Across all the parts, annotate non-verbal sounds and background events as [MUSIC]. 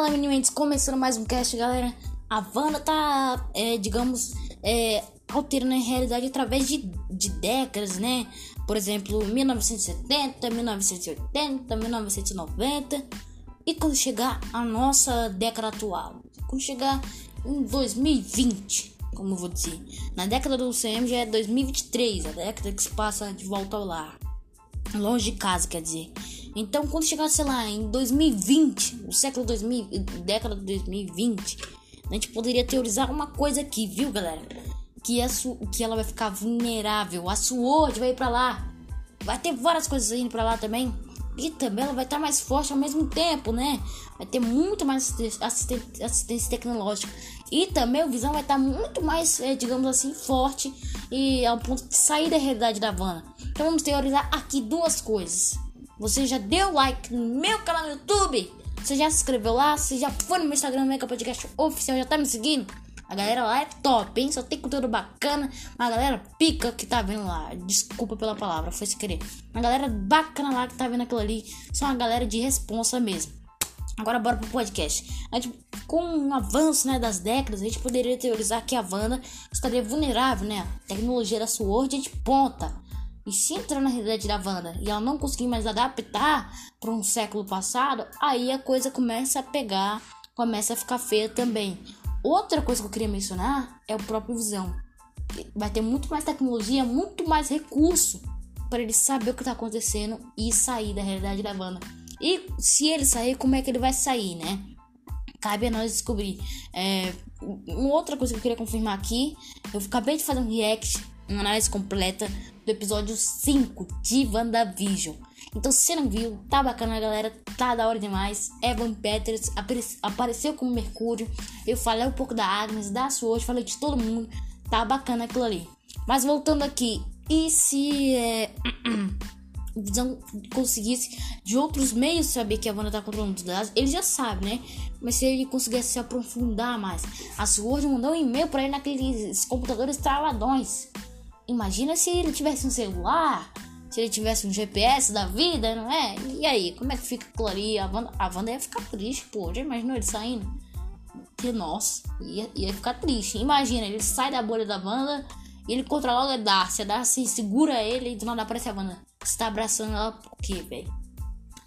Fala meninos, começando mais um cast, galera. A Wanda tá, é, digamos, é, alterando a realidade através de, de décadas, né? Por exemplo, 1970, 1980, 1990. E quando chegar a nossa década atual? Quando chegar em 2020, como eu vou dizer. Na década do CM já é 2023, a década que se passa de volta ao lar. Longe de casa, quer dizer. Então, quando chegar, sei lá, em 2020, o século 2000, década de 2020, a gente poderia teorizar uma coisa aqui, viu, galera? Que, a que ela vai ficar vulnerável, a SWORD vai ir pra lá. Vai ter várias coisas indo pra lá também. E também ela vai estar mais forte ao mesmo tempo, né? Vai ter muito mais assistência, assistência tecnológica. E também o Visão vai estar muito mais, é, digamos assim, forte e ao ponto de sair da realidade da Vanna. Então vamos teorizar aqui duas coisas. Você já deu like no meu canal no YouTube? Você já se inscreveu lá? Você já foi no meu Instagram, Mega Podcast Oficial? Já tá me seguindo? A galera lá é top, hein? Só tem conteúdo bacana. Uma galera pica que tá vendo lá. Desculpa pela palavra, foi sem querer. Uma galera bacana lá que tá vendo aquilo ali. São uma galera de responsa mesmo. Agora bora pro podcast. A gente, com um avanço né, das décadas, a gente poderia teorizar que a Wanda estaria vulnerável, né? A tecnologia da Sword é de ponta. E se entrar na realidade da Wanda e ela não conseguir mais adaptar para um século passado, aí a coisa começa a pegar, começa a ficar feia também. Outra coisa que eu queria mencionar é o próprio Visão. Vai ter muito mais tecnologia, muito mais recurso para ele saber o que está acontecendo e sair da realidade da Wanda. E se ele sair, como é que ele vai sair, né? Cabe a nós descobrir. É, uma outra coisa que eu queria confirmar aqui, eu acabei de fazer um react, uma análise completa do episódio 5 de WandaVision. Então, se você não viu, tá bacana, galera. Tá da hora demais. Evan Peters apareceu como Mercúrio. Eu falei um pouco da Agnes, da Sword, falei de todo mundo. Tá bacana aquilo ali. Mas voltando aqui, e se é, [CLEARS THROAT] o Visão conseguisse de outros meios saber que a Wanda tá controlando os dados? Ele já sabe, né? Mas se ele conseguisse se aprofundar mais, a Sword mandou um e-mail para ele naqueles computadores travadões. Imagina se ele tivesse um celular, se ele tivesse um GPS da vida, não é? E aí, como é que fica aquilo ali? A Wanda, a Wanda ia ficar triste, pô. Já imaginou ele saindo? Que nossa, ia, ia ficar triste. Imagina, ele sai da bolha da Wanda e ele controla logo a Darcy. A Darcy segura ele e do nada aparece a Wanda. Você tá abraçando ela por quê, velho?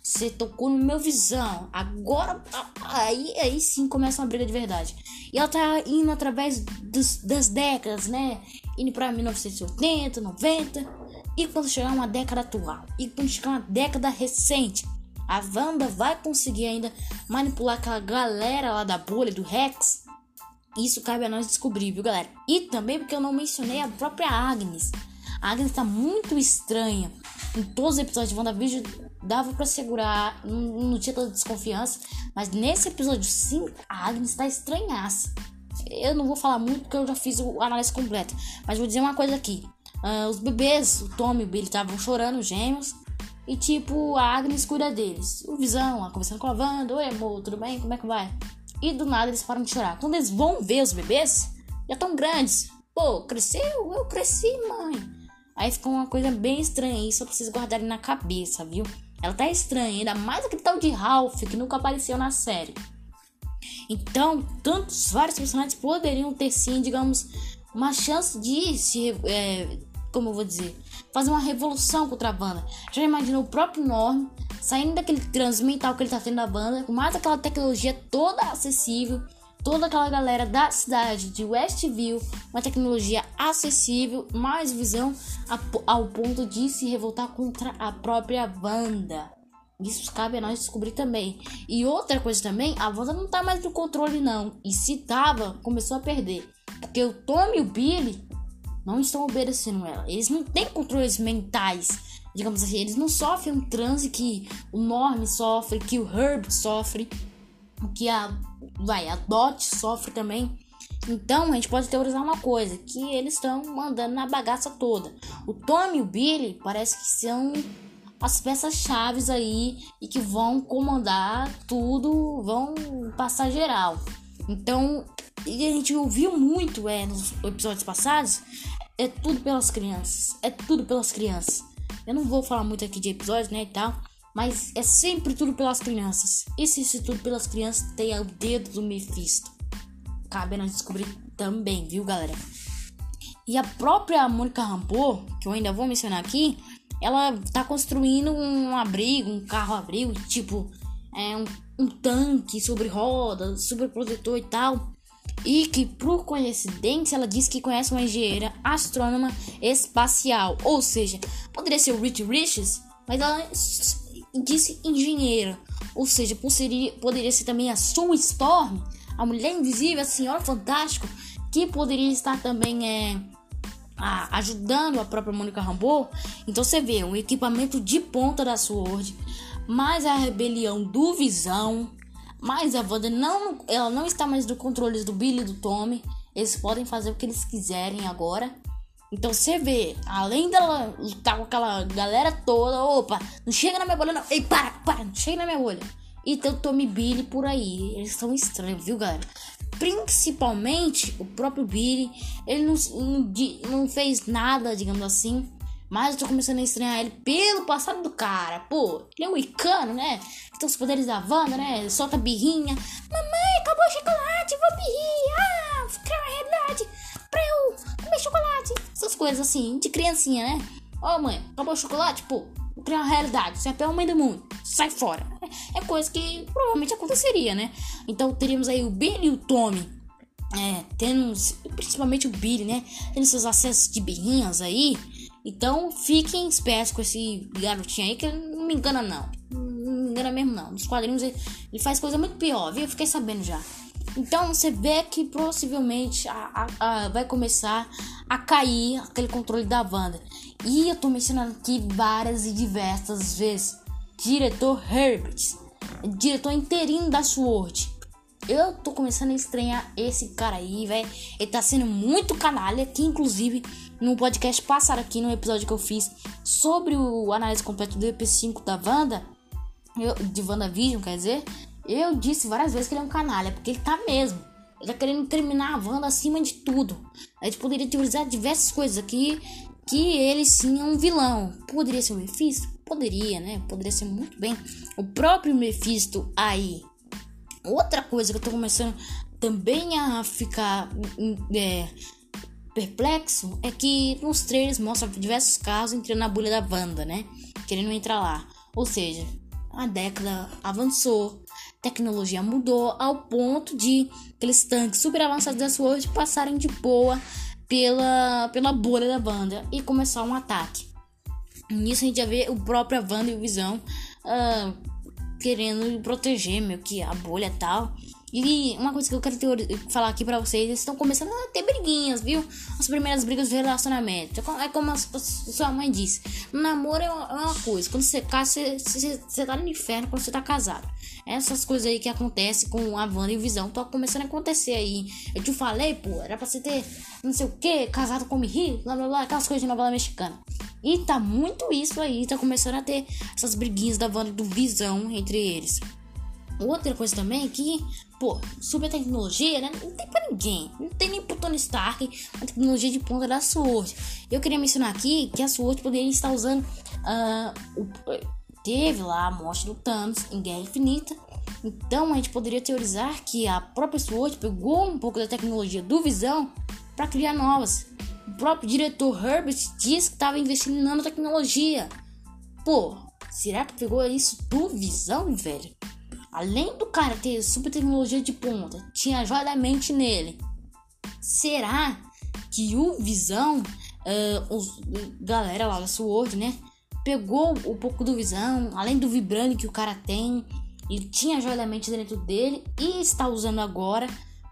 Você tocou no meu visão. Agora, aí, aí sim começa uma briga de verdade. E ela tá indo através dos, das décadas, né? Indo pra 1980, 90. E quando chegar uma década atual, e quando chegar uma década recente, a Wanda vai conseguir ainda manipular aquela galera lá da bolha do Rex. Isso cabe a nós descobrir, viu, galera? E também porque eu não mencionei a própria Agnes. A Agnes tá muito estranha. Em todos os episódios de WandaVision dava para segurar, não, não tinha toda desconfiança. Mas nesse episódio 5, a Agnes tá estranhaça. Eu não vou falar muito porque eu já fiz a análise completa. Mas vou dizer uma coisa aqui. Uh, os bebês, o Tom e o Billy estavam chorando, gêmeos. E tipo, a Agnes cuida deles. O Visão lá conversando com a Wanda. Oi, amor, tudo bem? Como é que vai? E do nada eles param de chorar. Quando eles vão ver os bebês, já estão grandes. Pô, cresceu? Eu cresci, mãe. Aí ficou uma coisa bem estranha. Isso eu preciso guardar na cabeça, viu? Ela tá estranha, ainda mais aquele tal de Ralph que nunca apareceu na série. Então, tantos vários personagens poderiam ter sim, digamos, uma chance de se é, como eu vou dizer, fazer uma revolução contra a banda. Já imaginou o próprio Norm saindo daquele trânsito mental que ele tá tendo da banda, com mais aquela tecnologia toda acessível, toda aquela galera da cidade de Westview, uma tecnologia acessível, mais visão ao ponto de se revoltar contra a própria banda. Isso cabe a nós descobrir também. E outra coisa também, a Wanda não tá mais no controle não. E se tava, começou a perder. Porque o Tom e o Billy não estão obedecendo ela. Eles não têm controles mentais. Digamos assim, eles não sofrem um transe que o Norm sofre, que o Herb sofre, que a vai, a Dot sofre também. Então a gente pode teorizar uma coisa, que eles estão mandando na bagaça toda. O Tom e o Billy parece que são as peças chaves aí e que vão comandar tudo, vão passar geral. Então, a gente ouviu muito é, nos episódios passados é tudo pelas crianças. É tudo pelas crianças. Eu não vou falar muito aqui de episódios, né, e tal. Mas é sempre tudo pelas crianças. E se isso tudo pelas crianças tem o dedo do Mephisto? Cabe nós descobrir também, viu, galera? E a própria Mônica Rambeau, que eu ainda vou mencionar aqui, ela tá construindo um abrigo, um carro abrigo, tipo, é um, um tanque sobre rodas, super protetor e tal. E que, por coincidência, ela disse que conhece uma engenheira astrônoma espacial. Ou seja, poderia ser o Rich Riches, mas ela disse engenheira. Ou seja, poderia, poderia ser também a Sue Storm, a mulher invisível, a senhora fantástico, que poderia estar também é, a, ajudando a própria Mônica Rambeau. Então você vê um equipamento de ponta da Sword, mais a rebelião do Visão, mais a Wanda não, ela não está mais do controle do Billy e do Tommy. Eles podem fazer o que eles quiserem agora. Então você vê, além dela lutar com aquela galera toda, opa, não chega na minha bolha não. Ei, para, para, não chega na minha bolha. E tem o Tommy Billy por aí. Eles são estranhos, viu, galera? Principalmente o próprio Billy. Ele não, não, fez nada, digamos assim. Mas eu tô começando a estranhar ele pelo passado do cara. Pô, ele é um icano, né? Então os poderes da Wanda, né? Solta birrinha. Mamãe, acabou o chocolate, vou birrir. Ah, ficar uma realidade pra eu comer chocolate. Essas coisas assim, de criancinha, né? Ó, oh, mãe, acabou o chocolate? Pô, uma realidade. Você é a pior mãe do mundo. Sai fora. É coisa que provavelmente aconteceria, né? Então teríamos aí o Billy e o Tommy. É, tendo principalmente o Billy, né? Tendo seus acessos de birrinhas aí. Então fiquem espertos com esse garotinho aí, que não me engana, não. Não me engana mesmo, não. Nos quadrinhos ele, ele faz coisa muito pior, viu? Eu fiquei sabendo já. Então você vê que possivelmente a, a, a, vai começar a cair aquele controle da Wanda. E eu tô mencionando aqui várias e diversas vezes. Diretor Herbert, diretor interino da SWORD. Eu tô começando a estranhar esse cara aí, velho. Ele tá sendo muito canalha, que inclusive no podcast passado aqui, no episódio que eu fiz sobre o análise completa do EP5 da Wanda, eu, de WandaVision, quer dizer, eu disse várias vezes que ele é um canalha, porque ele tá mesmo. Ele tá querendo terminar a Wanda acima de tudo. A gente poderia teorizar diversas coisas aqui. Que ele sim é um vilão. Poderia ser o Mephisto? Poderia, né? Poderia ser muito bem. O próprio Mephisto aí. Outra coisa que eu tô começando também a ficar é, perplexo é que nos trailers mostram diversos casos entrando na bolha da Wanda, né? Querendo entrar lá. Ou seja, a década avançou, tecnologia mudou ao ponto de aqueles tanques super avançados da SWORD passarem de boa pela, pela bolha da banda e começar um ataque. Nisso a gente já vê o próprio Wanda e o Visão uh, querendo proteger meio que a bolha e tal. E uma coisa que eu quero falar aqui pra vocês, eles estão começando a ter briguinhas, viu? As primeiras brigas de relacionamento. É como a sua mãe disse. Namoro é uma, é uma coisa. Quando você casa, você, você, você tá no inferno quando você tá casado. Essas coisas aí que acontecem com a Wanda e o Visão estão começando a acontecer aí. Eu te falei, pô, era pra você ter não sei o que, casado com Mihi, blá blá blá, aquelas coisas de novela mexicana. E tá muito isso aí, tá começando a ter essas briguinhas da Wanda e do Visão entre eles. Outra coisa também é que, pô, super tecnologia, né? Não tem pra ninguém. Não tem nem pro Tony Stark a tecnologia de ponta da SWORD. Eu queria mencionar aqui que a SWORD poderia estar usando. Uh, o, teve lá a morte do Thanos em Guerra Infinita. Então a gente poderia teorizar que a própria SWORD pegou um pouco da tecnologia do Visão para criar novas. O próprio diretor Herbert disse que estava investindo em nanotecnologia. Pô, será que pegou isso do Visão, velho? Além do cara ter super tecnologia de ponta, tinha joia da mente nele. Será que o Visão, uh, os, galera lá da Sword, né? Pegou um pouco do Visão, além do vibrante que o cara tem, ele tinha joia da mente dentro dele e está usando agora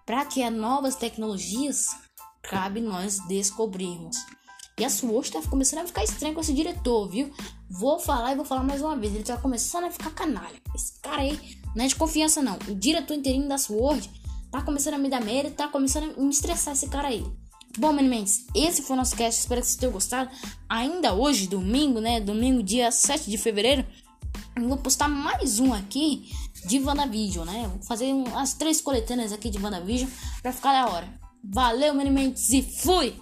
para que as novas tecnologias cabe nós descobrirmos. E a Sword tá começando a ficar estranho com esse diretor, viu? Vou falar e vou falar mais uma vez. Ele tá começando a ficar canalha. Esse cara aí não é de confiança, não. O diretor inteirinho da Sword tá começando a me dar medo, tá começando a me estressar esse cara aí. Bom, meninos, esse foi o nosso cast. Espero que vocês tenham gostado. Ainda hoje, domingo, né? Domingo, dia 7 de fevereiro. Eu vou postar mais um aqui de WandaVision, né? Vou fazer as três coletâneas aqui de WandaVision pra ficar da hora. Valeu, meninos, e fui!